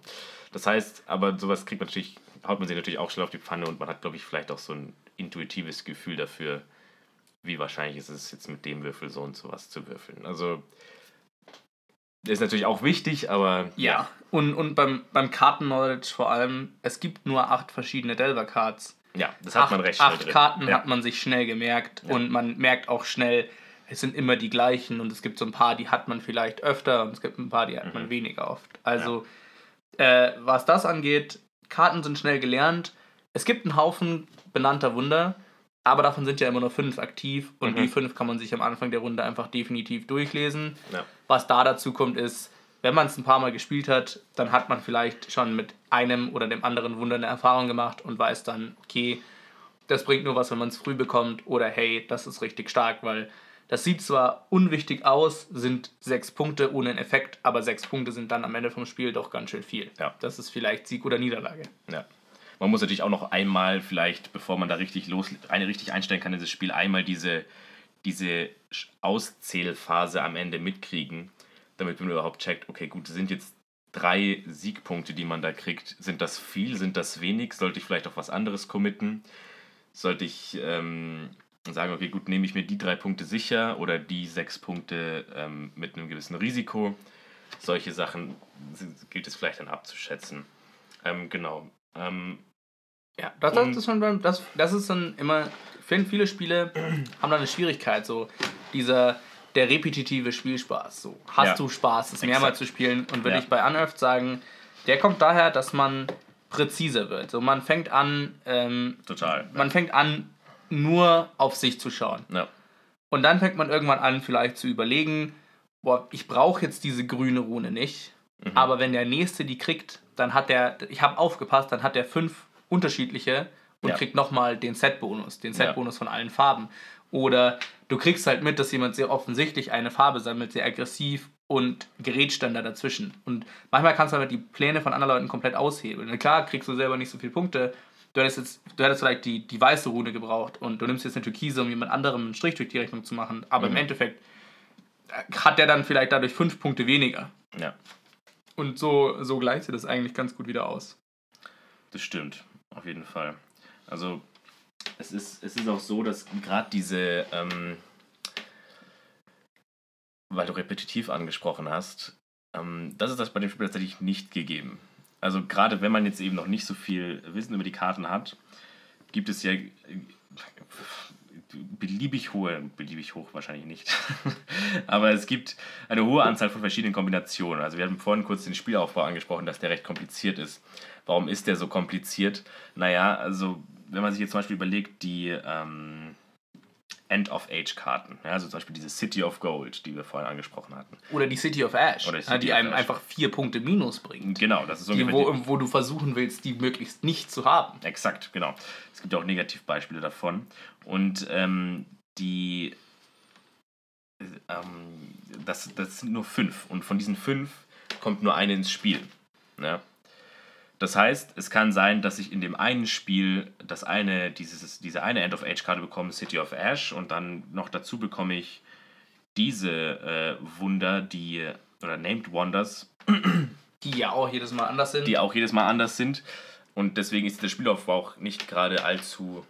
Das heißt, aber sowas kriegt man natürlich, haut man sich natürlich auch schnell auf die Pfanne und man hat, glaube ich, vielleicht auch so ein intuitives Gefühl dafür, wie wahrscheinlich ist es jetzt mit dem Würfel so und so was zu würfeln. Also ist natürlich auch wichtig, aber. Ja, ja. und, und beim, beim Karten-Knowledge vor allem, es gibt nur acht verschiedene Delver-Cards. Ja, das hat acht, man recht schnell Acht. Karten ja. hat man sich schnell gemerkt ja. und man merkt auch schnell, es sind immer die gleichen und es gibt so ein paar, die hat man vielleicht öfter und es gibt ein paar, die hat mhm. man weniger oft. Also, äh, was das angeht, Karten sind schnell gelernt. Es gibt einen Haufen benannter Wunder, aber davon sind ja immer nur fünf aktiv und mhm. die fünf kann man sich am Anfang der Runde einfach definitiv durchlesen. Ja. Was da dazu kommt, ist, wenn man es ein paar Mal gespielt hat, dann hat man vielleicht schon mit einem oder dem anderen Wunder eine Erfahrung gemacht und weiß dann, okay, das bringt nur was, wenn man es früh bekommt oder hey, das ist richtig stark, weil das sieht zwar unwichtig aus, sind sechs Punkte ohne einen Effekt, aber sechs Punkte sind dann am Ende vom Spiel doch ganz schön viel. Ja. Das ist vielleicht Sieg oder Niederlage. Ja. Man muss natürlich auch noch einmal vielleicht, bevor man da richtig los, eine richtig einstellen kann, dieses Spiel einmal diese, diese Auszählphase am Ende mitkriegen, damit man überhaupt checkt, okay, gut, sind jetzt drei Siegpunkte, die man da kriegt. Sind das viel? Sind das wenig? Sollte ich vielleicht auf was anderes committen? Sollte ich ähm, sagen, okay, gut, nehme ich mir die drei Punkte sicher oder die sechs Punkte ähm, mit einem gewissen Risiko? Solche Sachen gilt es vielleicht dann abzuschätzen. Ähm, genau. Ähm, ja, das, das, ist schon, das, das ist dann immer, ich finde, viele Spiele haben da eine Schwierigkeit, so dieser, der repetitive Spielspaß. So, hast ja. du Spaß, es mehrmals zu spielen? Und würde ja. ich bei Unearthed sagen, der kommt daher, dass man präziser wird. So, man fängt an, ähm, Total. Man fängt an, nur auf sich zu schauen. Ja. Und dann fängt man irgendwann an, vielleicht zu überlegen, boah, ich brauche jetzt diese grüne Rune nicht. Mhm. Aber wenn der nächste die kriegt, dann hat der, ich habe aufgepasst, dann hat der fünf unterschiedliche und ja. kriegt nochmal den Set-Bonus, den Set-Bonus ja. von allen Farben. Oder du kriegst halt mit, dass jemand sehr offensichtlich eine Farbe sammelt, sehr aggressiv und gerätscht dann da dazwischen. Und manchmal kannst du halt die Pläne von anderen Leuten komplett aushebeln. Und klar kriegst du selber nicht so viele Punkte. Du hättest, jetzt, du hättest vielleicht die, die weiße Rune gebraucht und du nimmst jetzt eine Türkise, um jemand anderem einen Strich durch die Rechnung zu machen. Aber mhm. im Endeffekt äh, hat der dann vielleicht dadurch fünf Punkte weniger. Ja. Und so, so gleicht sich das eigentlich ganz gut wieder aus. Das stimmt auf jeden Fall. Also es ist, es ist auch so, dass gerade diese, ähm, weil du repetitiv angesprochen hast, ähm, das ist das bei dem Spiel tatsächlich nicht gegeben. Also gerade wenn man jetzt eben noch nicht so viel Wissen über die Karten hat, gibt es ja äh, beliebig hohe, beliebig hoch wahrscheinlich nicht, aber es gibt eine hohe Anzahl von verschiedenen Kombinationen. Also wir haben vorhin kurz den Spielaufbau angesprochen, dass der recht kompliziert ist. Warum ist der so kompliziert? Naja, also wenn man sich jetzt zum Beispiel überlegt, die ähm, End-of-Age-Karten, ja, also zum Beispiel diese City of Gold, die wir vorhin angesprochen hatten. Oder die City of Ash, die, die einem Ash. einfach vier Punkte Minus bringt. Genau, das ist so die, wo, wo du versuchen willst, die möglichst nicht zu haben. Exakt, genau. Es gibt auch Negativbeispiele davon. Und ähm, die ähm, das, das sind nur fünf. Und von diesen fünf kommt nur eine ins Spiel. Ja? Das heißt, es kann sein, dass ich in dem einen Spiel das eine, dieses, diese eine End-of-Age-Karte bekomme, City of Ash, und dann noch dazu bekomme ich diese äh, Wunder, die, oder Named Wonders. Die ja auch jedes Mal anders sind. Die auch jedes Mal anders sind. Und deswegen ist der Spielaufbau auch nicht gerade allzu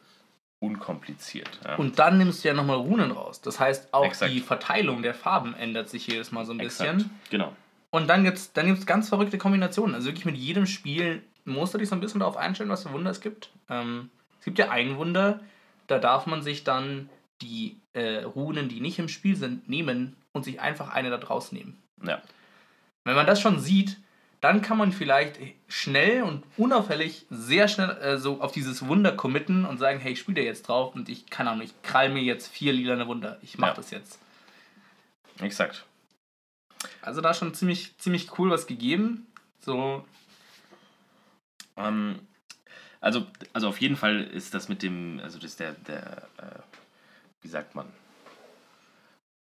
unkompliziert. Ja. Und dann nimmst du ja nochmal Runen raus. Das heißt, auch Exakt. die Verteilung der Farben ändert sich jedes Mal so ein Exakt. bisschen. Genau. Und dann gibt es dann gibt's ganz verrückte Kombinationen. Also wirklich mit jedem Spiel musst du dich so ein bisschen darauf einstellen, was für Wunder es gibt. Ähm, Es gibt ja ein Wunder, da darf man sich dann die äh, Runen, die nicht im Spiel sind, nehmen und sich einfach eine da draus nehmen. Ja. Wenn man das schon sieht, dann kann man vielleicht schnell und unauffällig sehr schnell äh, so auf dieses Wunder committen und sagen, hey, ich spiele jetzt drauf und ich kann auch nicht, krall mir jetzt vier lilane Wunder. Ich mach Ja. das jetzt. Exakt. Also da schon ziemlich, ziemlich cool was gegeben. So, Ähm, also, also auf jeden Fall ist das mit dem, also das der, der, äh, wie sagt man?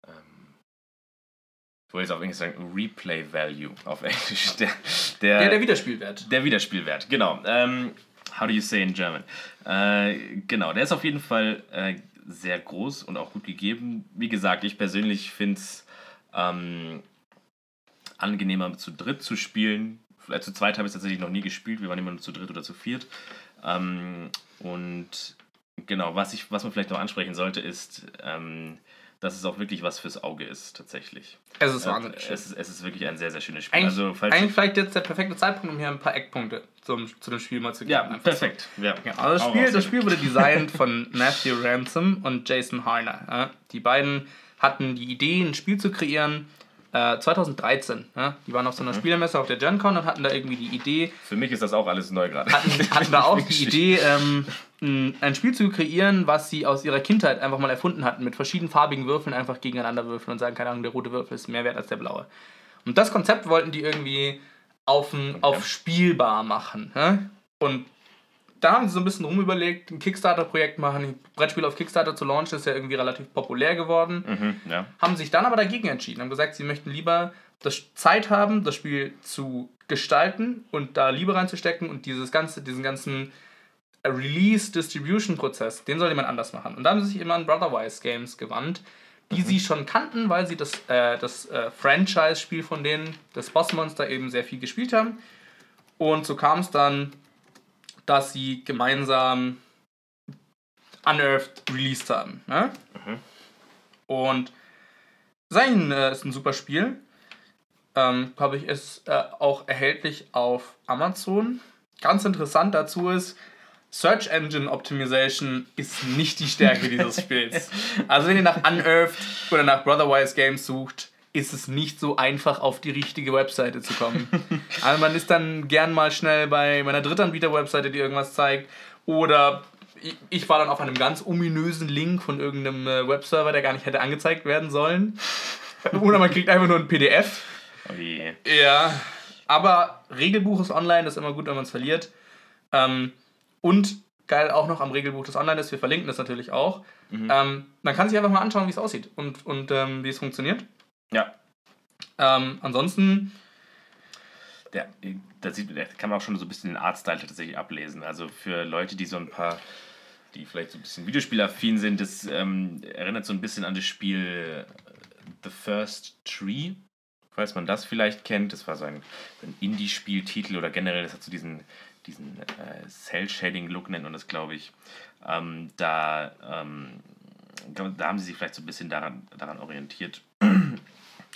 Ähm, ich wollte jetzt auf Englisch sagen, Replay Value auf Englisch. Der, der, ja, der Wiederspielwert. Der Wiederspielwert, genau. Ähm, how do you say in German? Äh, genau, der ist auf jeden Fall äh, sehr groß und auch gut gegeben. Wie gesagt, ich persönlich finde es ähm, angenehmer zu dritt zu spielen. Vielleicht zu zweit habe ich es tatsächlich noch nie gespielt. Wir waren immer nur zu dritt oder zu viert. Ähm, und genau, was, ich, was man vielleicht noch ansprechen sollte, ist, ähm, dass es auch wirklich was fürs Auge ist, tatsächlich. Es ist Äh, wahnsinnig schön. es, ist, es ist wirklich ein sehr, sehr schönes Spiel. Eigentlich, also, falls eigentlich vielleicht jetzt der perfekte Zeitpunkt, um hier ein paar Eckpunkte zum, zu dem Spiel mal zu geben. ja, Einfach perfekt. Ja, So. Ja, also das Spiel, das. Spiel wurde designt von Matthew Ransom und Jason Harner. Ja. Die beiden hatten die Idee, ein Spiel zu kreieren, äh, 2013. Ja. Die waren auf so Mhm. einer Spielemesse auf der Gen Con und hatten da irgendwie die Idee, Für mich ist das auch alles neu gerade. hatten, hatten da auch die Idee, ähm, ein, Spiel zu kreieren, was sie aus ihrer Kindheit einfach mal erfunden hatten, mit verschiedenfarbigen Würfeln einfach gegeneinander würfeln und sagen, keine Ahnung, der rote Würfel ist mehr wert als der blaue. Und das Konzept wollten die irgendwie auf, ein, auf spielbar machen. Ja? Und da haben sie so ein bisschen rumüberlegt, ein Kickstarter-Projekt machen, ein Brettspiel auf Kickstarter zu launchen, ist ja irgendwie relativ populär geworden Mhm, ja. haben sich dann aber dagegen entschieden, haben gesagt, sie möchten lieber das Zeit haben, das Spiel zu gestalten und da Liebe reinzustecken und dieses ganze, diesen ganzen Release-Distribution-Prozess, den soll jemand anders machen. Und da haben sie sich immer an Brotherwise Games gewandt, die sie schon kannten, weil sie das, äh, das äh, Franchise-Spiel von denen, das Bossmonster, eben sehr viel gespielt haben. Und so kam es dann, dass sie gemeinsam Unearthed released haben. Ne? Und sein äh, ist ein super Spiel. Ähm, Glaube ich, ist äh, auch erhältlich auf Amazon. Ganz interessant dazu ist, Search Engine Optimization ist nicht die Stärke dieses Spiels. Also wenn ihr nach Unearthed oder nach Brotherwise Games sucht, ist es nicht so einfach, auf die richtige Webseite zu kommen. Also man ist dann gern mal schnell bei meiner Drittanbieter-Webseite, die irgendwas zeigt. Oder ich- war dann auf einem ganz ominösen Link von irgendeinem äh, Webserver, der gar nicht hätte angezeigt werden sollen. Oder man kriegt einfach nur ein PDF. Oh. Ja, aber Regelbuch ist online, das ist immer gut, wenn man es verliert. Ähm, und geil auch noch am Regelbuch, das online ist, wir verlinken das natürlich auch. Ähm, man kann sich einfach mal anschauen, wie es aussieht und, und ähm, wie es funktioniert. Ja, Ähm, ansonsten, der, da, sieht, kann man auch schon so ein bisschen den Artstyle tatsächlich ablesen. Also für Leute, die so ein paar, die vielleicht so ein bisschen Videospielaffin sind, das ähm, erinnert so ein bisschen an das Spiel äh, The First Tree. Falls man das vielleicht kennt, das war so ein, ein Indie-Spieltitel oder generell, das hat so diesen, diesen äh, Cell-Shading-Look, nennt man das, glaube ich. Ähm, da, ähm, da haben sie sich vielleicht so ein bisschen daran, daran orientiert.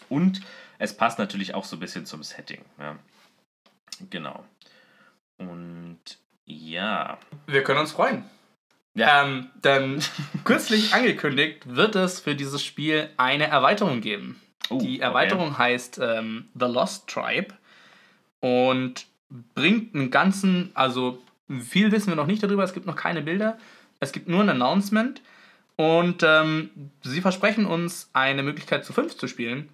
Und es passt natürlich auch so ein bisschen zum Setting. Ja. Genau. Und ja. wir können uns freuen. Ja. Ähm, denn kürzlich angekündigt wird es für dieses Spiel eine Erweiterung geben. Oh, Die okay. Erweiterung heißt ähm, The Lost Tribe und bringt einen ganzen, also viel wissen wir noch nicht darüber, es gibt noch keine Bilder, es gibt nur ein Announcement und ähm, sie versprechen uns eine Möglichkeit zu fünf zu spielen,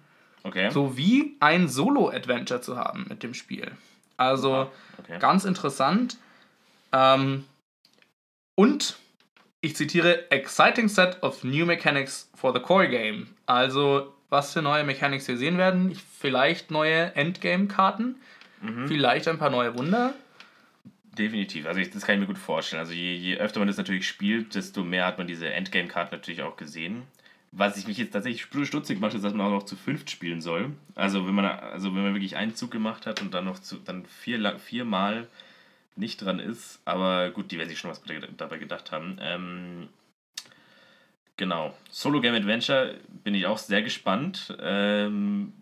Okay. sowie ein Solo-Adventure zu haben mit dem Spiel. Also okay. ganz interessant. Ähm, und ich zitiere: Exciting set of new mechanics for the core game. Also, was für neue Mechanics wir sehen werden. Ich, vielleicht neue Endgame-Karten. Mhm. Vielleicht ein paar neue Wunder. Definitiv. Also ich, das kann ich mir gut vorstellen. Also je, je öfter man das natürlich spielt, desto mehr hat man diese Endgame-Karten natürlich auch gesehen. Was ich mich jetzt tatsächlich stu- stutzig macht, ist, dass man auch noch zu fünft spielen soll. Also wenn man, also wenn man wirklich einen Zug gemacht hat und dann noch zu, dann vier, viermal nicht dran ist. Aber gut, die werden sich schon was dabei- gedacht haben. Ähm, genau. Solo Game Adventure bin ich auch sehr gespannt. Ähm,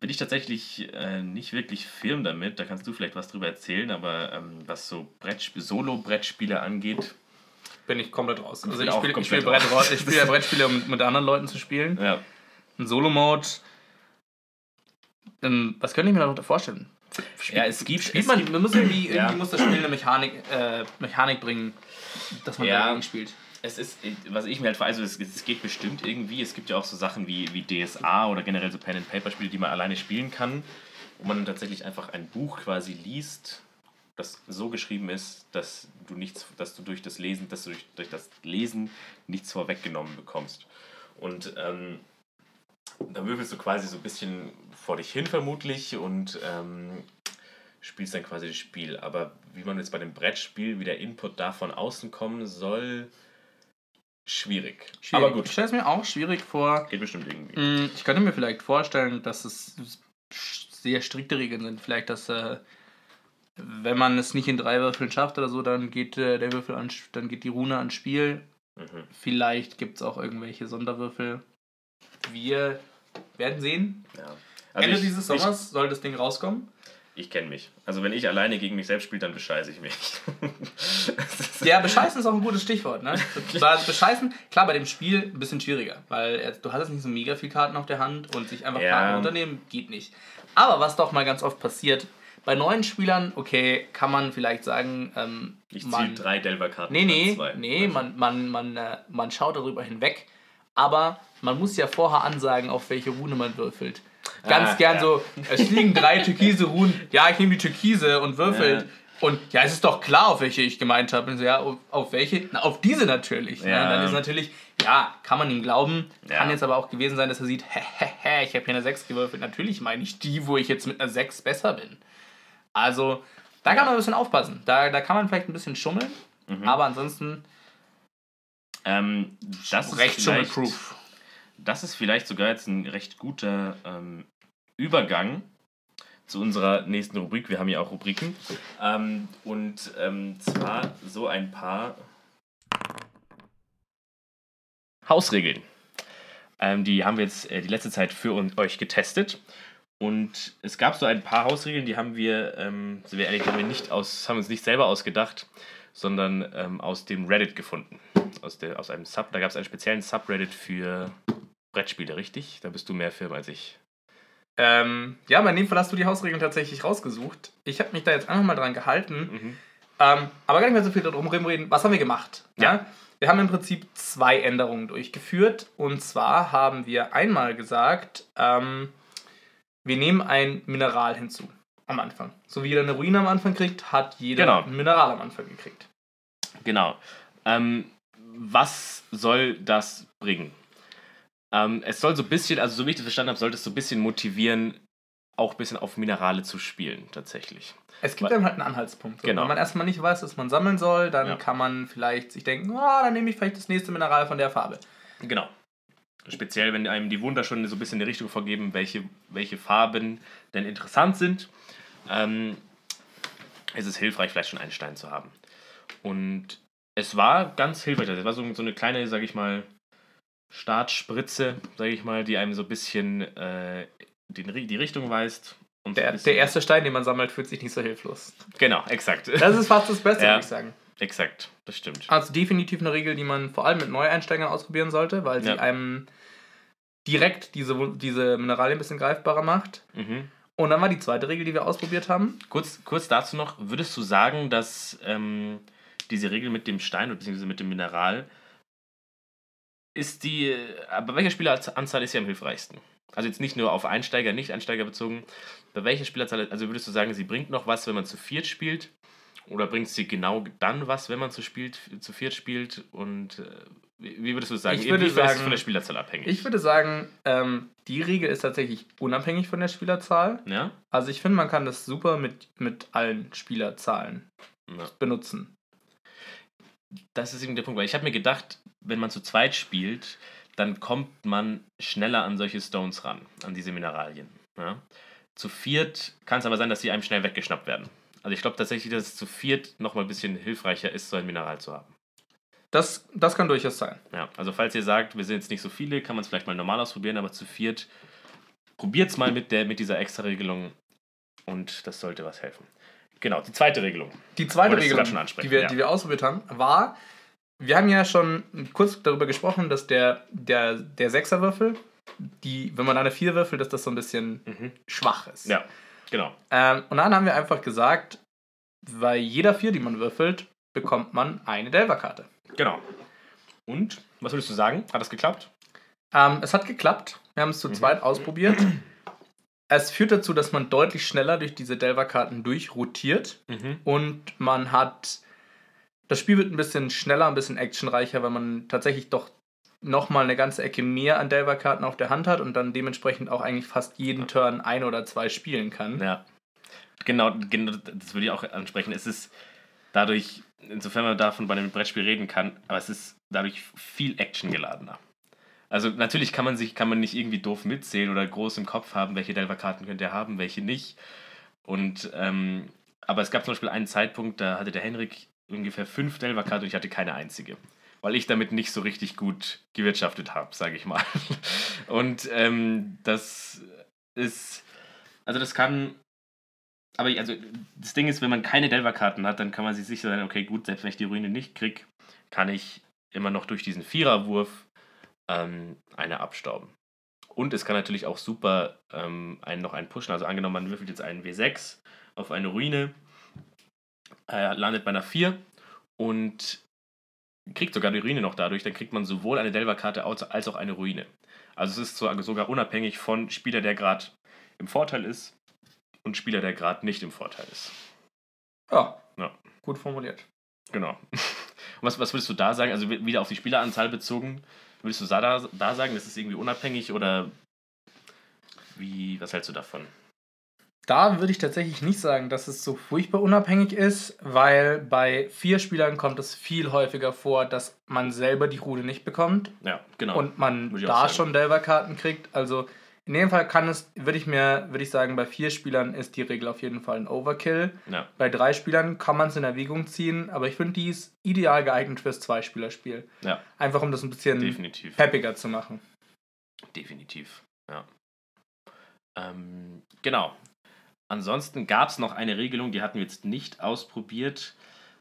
bin ich tatsächlich äh, nicht wirklich firm damit. Da kannst du vielleicht was drüber erzählen, aber ähm, was so Brettspiel Solo-Brettspiele angeht. Bin ich komplett raus. Also ich spiele ich komplett spiel Brett, ich spiel ja Brettspiele, um mit anderen Leuten zu spielen. Ja. Ein Solo-Mode. Ähm, was könnte ich mir da noch vorstellen? Ja, es gibt- Spielt man, man muss irgendwie, irgendwie Ja. muss das Spiel eine Mechanik, äh, Mechanik bringen, dass man Ja. spielt. Es ist, was ich mir halt also es, es geht bestimmt irgendwie. Es gibt ja auch so Sachen wie, wie DSA oder generell so Pen-and-Paper-Spiele, die man alleine spielen kann, wo man dann tatsächlich einfach ein Buch quasi liest, das so geschrieben ist, dass du nichts, dass du durch das Lesen, dass du durch, durch das Lesen nichts vorweggenommen bekommst. Und ähm, da würfelst du quasi so ein bisschen vor dich hin vermutlich und ähm, spielst dann quasi das Spiel. Aber wie man jetzt bei dem Brettspiel, wie der Input da von außen kommen soll, schwierig. Schwierig. Aber Ich gut, stelle es mir auch schwierig vor. geht bestimmt irgendwie. Mm, Ich könnte mir vielleicht vorstellen, dass es sehr strikte Regeln sind. Vielleicht, dass äh, wenn man es nicht in drei Würfeln schafft oder so, dann geht äh, der Würfel an, dann geht die Rune ans Spiel. Mhm. Vielleicht gibt es auch irgendwelche Sonderwürfel. Wir werden sehen. Ja. Ende Also ich, dieses Sommers soll das Ding rauskommen. Ich, ich kenne mich. Also wenn ich alleine gegen mich selbst spiele, dann bescheiße ich mich. Ja, bescheißen ist auch ein gutes Stichwort, ne? Also bescheißen, klar, bei dem Spiel ein bisschen schwieriger, weil du hattest nicht so mega viel Karten auf der Hand und sich einfach Ja. Karten unternehmen geht nicht. Aber was doch mal ganz oft passiert, bei neuen Spielern, okay, kann man vielleicht sagen, ähm, ich ziehe drei Delver-Karten. Nee, nee, zwei. nee, man, man, man, äh, man schaut darüber hinweg, aber man muss ja vorher ansagen, auf welche Rune man würfelt. Ganz Ah, gern ja. so, es liegen drei türkise Runen, ja, ich nehme die türkise und würfelt. Ja. Und ja, es ist doch klar, auf welche ich gemeint habe. Und so, ja, auf, auf welche? Na, auf diese natürlich. Ne? Ja. Und dann ist natürlich, ja, kann man ihm glauben. Ja. Kann jetzt aber auch gewesen sein, dass er sieht, hä, hä, hä, ich habe hier eine 6 gewürfelt. Natürlich meine ich die, wo ich jetzt mit einer 6 besser bin. Also, da kann man ein bisschen aufpassen. Da, da kann man vielleicht ein bisschen schummeln. Mhm. Aber ansonsten Ähm, das, ist recht vielleicht, schummelproof. das ist vielleicht sogar jetzt ein recht guter ähm, Übergang zu unserer nächsten Rubrik. Wir haben ja auch Rubriken. Ähm, und ähm, zwar so ein paar Hausregeln. Ähm, die haben wir jetzt äh, die letzte Zeit für uns, euch getestet. Und es gab so ein paar Hausregeln, die haben wir, ähm, sind wir ehrlich, haben wir nicht aus, haben uns nicht selber ausgedacht, sondern ähm, aus dem Reddit gefunden. Aus, der, aus einem Sub, da gab es einen speziellen Subreddit für Brettspiele, richtig? Da bist du mehr Film als ich. Ähm, ja, aber in dem Fall hast du die Hausregeln tatsächlich rausgesucht. Ich habe mich da jetzt einfach mal dran gehalten. Mhm. Ähm, aber gar nicht mehr so viel darum reden. Was haben wir gemacht? Ja. Wir haben im Prinzip zwei Änderungen durchgeführt. Und zwar haben wir einmal gesagt, ähm, wir nehmen ein Mineral hinzu am Anfang. So wie jeder eine Ruine am Anfang kriegt, hat jeder Genau. ein Mineral am Anfang gekriegt. Genau. Ähm, was soll das bringen? Ähm, es soll so ein bisschen, also so wie ich das verstanden habe, sollte es so ein bisschen motivieren, auch ein bisschen auf Minerale zu spielen, tatsächlich. Es gibt Weil- dann halt einen Anhaltspunkt. So, Genau. Wenn man erstmal nicht weiß, was man sammeln soll, dann Ja. kann man vielleicht sich denken, ah, dann nehme ich vielleicht das nächste Mineral von der Farbe. Genau. Speziell, wenn einem die Wunder schon so ein bisschen die Richtung vorgeben, welche, welche Farben denn interessant sind, ähm, ist es hilfreich, vielleicht schon einen Stein zu haben. Und es war ganz hilfreich. Es war so, so eine kleine, sag ich mal, Startspritze, sag ich mal, die einem so ein bisschen äh, die, die Richtung weist. Und so Der, bisschen- der erste Stein, den man sammelt, fühlt sich nicht so hilflos. Genau, exakt. Das ist fast das Beste, Ja. würde ich sagen. Exakt, das stimmt. Also definitiv eine Regel, die man vor allem mit Neueinsteigern ausprobieren sollte, weil sie Ja. einem direkt diese, diese Mineralien ein bisschen greifbarer macht. Mhm. Und dann war die zweite Regel, die wir ausprobiert haben. Kurz, kurz dazu noch, würdest du sagen, dass ähm, diese Regel mit dem Stein bzw. mit dem Mineral ist die, bei welcher Spieleranzahl ist sie am hilfreichsten? Also jetzt nicht nur auf Einsteiger, Nicht-Einsteiger bezogen. Bei welcher Spielerzahl, also würdest du sagen, sie bringt noch was, wenn man zu viert spielt? Oder bringt sie genau dann was, wenn man zu, spielt, zu viert spielt? Und äh, wie würdest du sagen? Ich würde Inwiefern ist es sagen- von der Spielerzahl abhängig? Ich würde sagen, ähm, die Regel ist tatsächlich unabhängig von der Spielerzahl. ja? Also ich finde, man kann das super mit, mit allen Spielerzahlen ja. benutzen. das ist eben der Punkt, weil ich habe mir gedacht, wenn man zu zweit spielt, dann kommt man schneller an solche Stones ran, an diese Mineralien. Ja? Zu viert kann es aber sein, dass sie einem schnell weggeschnappt werden. Also ich glaube tatsächlich, dass es zu viert nochmal ein bisschen hilfreicher ist, so ein Mineral zu haben. Das, das kann durchaus sein. Ja, also falls ihr sagt, wir sind jetzt nicht so viele, kann man es vielleicht mal normal ausprobieren, aber zu viert probiert's mal mit, der, mit dieser Extra-Regelung und das sollte was helfen. Genau, die zweite Regelung. Die zweite Regelung, die wir, ja. die wir ausprobiert haben, war, wir haben ja schon kurz darüber gesprochen, dass der, der, der Sechserwürfel, die, wenn man eine Vier würfelt, dass das so ein bisschen Mhm. schwach ist. Ja, genau. Ähm, und dann haben wir einfach gesagt, bei jeder Vier, die man würfelt, bekommt man eine Delver-Karte. Genau. Und, was würdest du sagen? Hat das geklappt? Ähm, es hat geklappt. Wir haben es zu zweit ausprobiert. Es führt dazu, dass man deutlich schneller durch diese Delver-Karten durchrotiert Mhm. und man hat. Das Spiel wird ein bisschen schneller, ein bisschen actionreicher, weil man tatsächlich doch nochmal eine ganze Ecke mehr an Delver-Karten auf der Hand hat und dann dementsprechend auch eigentlich fast jeden Turn ein oder zwei spielen kann. Ja. Genau, genau, das würde ich auch ansprechen. Es ist dadurch, insofern man davon bei einem Brettspiel reden kann, aber es ist dadurch viel actiongeladener. Also natürlich kann man sich, kann man nicht irgendwie doof mitzählen oder groß im Kopf haben, welche Delver-Karten könnt ihr haben, welche nicht. Und ähm, aber es gab zum Beispiel einen Zeitpunkt, da hatte der Henrik ungefähr fünf Delver-Karten und ich hatte keine einzige. Weil ich damit nicht so richtig gut gewirtschaftet habe, sage ich mal. Und ähm, das ist, also das kann aber ich- also das Ding ist, wenn man keine Delver-Karten hat, dann kann man sich sicher sein, okay, gut, selbst wenn ich die Ruine nicht krieg, kann ich immer noch durch diesen Viererwurf ähm, eine abstauben. Und es kann natürlich auch super ähm, einen noch einen pushen. Also angenommen, man würfelt jetzt einen W6 auf eine Ruine, äh, landet bei einer 4 und kriegt sogar die Ruine noch dadurch, dann kriegt man sowohl eine Delver-Karte als als auch eine Ruine. Also es ist so- sogar unabhängig von Spieler, der gerade im Vorteil ist und Spieler, der gerade nicht im Vorteil ist. Ja, Ja. gut formuliert. Genau. Und was, was würdest du da sagen? Also wi- wieder auf die Spieleranzahl bezogen, würdest du da, da sagen, das ist irgendwie unabhängig oder wie, was hältst du davon? Da würde ich tatsächlich nicht sagen, dass es so furchtbar unabhängig ist, weil bei vier Spielern kommt es viel häufiger vor, dass man selber die Rune nicht bekommt Ja, genau. und man da schon Delver-Karten kriegt. Also in dem Fall kann es, würde ich mir, würde ich sagen, bei vier Spielern ist die Regel auf jeden Fall ein Overkill. ja, Bei drei Spielern kann man es in Erwägung ziehen, aber ich finde, die ist ideal geeignet fürs Zweispielerspiel. ja, Einfach um das ein bisschen definitiv. peppiger zu machen. Definitiv, ja. Ähm, genau. Ansonsten gab es noch eine Regelung, die hatten wir jetzt nicht ausprobiert.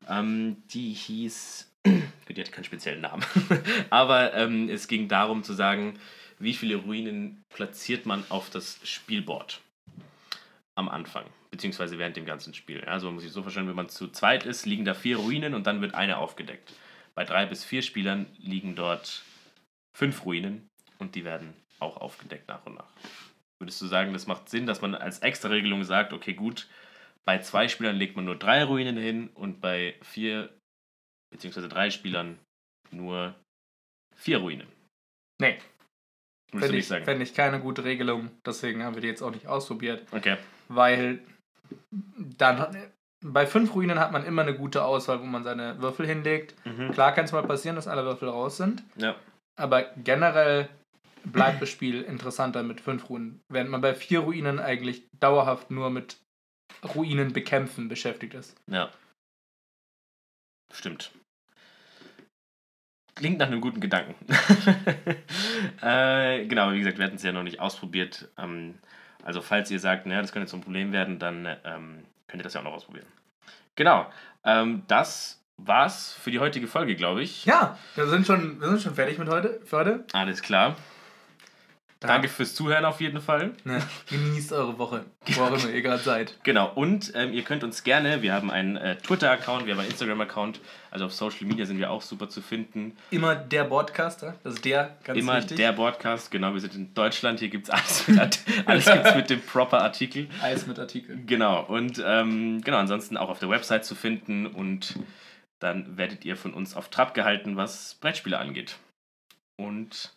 Ähm, die hieß, die hatte keinen speziellen Namen, aber ähm, es ging darum zu sagen, wie viele Ruinen platziert man auf das Spielboard am Anfang, beziehungsweise während dem ganzen Spiel. Also man muss sich so vorstellen, wenn man zu zweit ist, liegen da vier Ruinen und dann wird eine aufgedeckt. Bei drei bis vier Spielern liegen dort fünf Ruinen und die werden auch aufgedeckt nach und nach. Würdest du sagen, das macht Sinn, dass man als Extra-Regelung sagt, okay, gut, bei zwei Spielern legt man nur drei Ruinen hin und bei vier beziehungsweise drei Spielern nur vier Ruinen? Nee, Würdest du fände nicht ich, sagen? fänd ich keine gute Regelung. Deswegen haben wir die jetzt auch nicht ausprobiert. Okay, weil dann bei fünf Ruinen hat man immer eine gute Auswahl, wo man seine Würfel hinlegt. mhm. Klar kann es mal passieren, dass alle Würfel raus sind, ja, aber generell bleibt das Spiel interessanter mit fünf Ruinen, während man bei vier Ruinen eigentlich dauerhaft nur mit Ruinen bekämpfen beschäftigt ist. ja. Stimmt. Klingt nach einem guten Gedanken. äh, genau, wie gesagt, wir hatten es ja noch nicht ausprobiert. Ähm, also falls ihr sagt, naja, das könnte zum Problem werden, dann ähm, könnt ihr das ja auch noch ausprobieren. Genau, ähm, das war's für die heutige Folge, glaube ich. Ja, wir sind schon, wir sind schon fertig mit heute, für heute. Alles klar. Danke fürs Zuhören auf jeden Fall. Ne, genießt eure Woche, wo auch immer ihr gerade seid. Genau, und ähm, ihr könnt uns gerne, wir haben einen äh, Twitter-Account, wir haben einen Instagram-Account, also auf Social Media sind wir auch super zu finden. Immer der Podcaster, das ist der, ganz Immer wichtig. der Podcast, genau, wir sind in Deutschland, hier gibt es alles, mit, alles gibt's mit dem Proper-Artikel. Eis mit Artikeln. Genau, und ähm, genau, ansonsten auch auf der Website zu finden und dann werdet ihr von uns auf Trab gehalten, was Brettspiele angeht. Und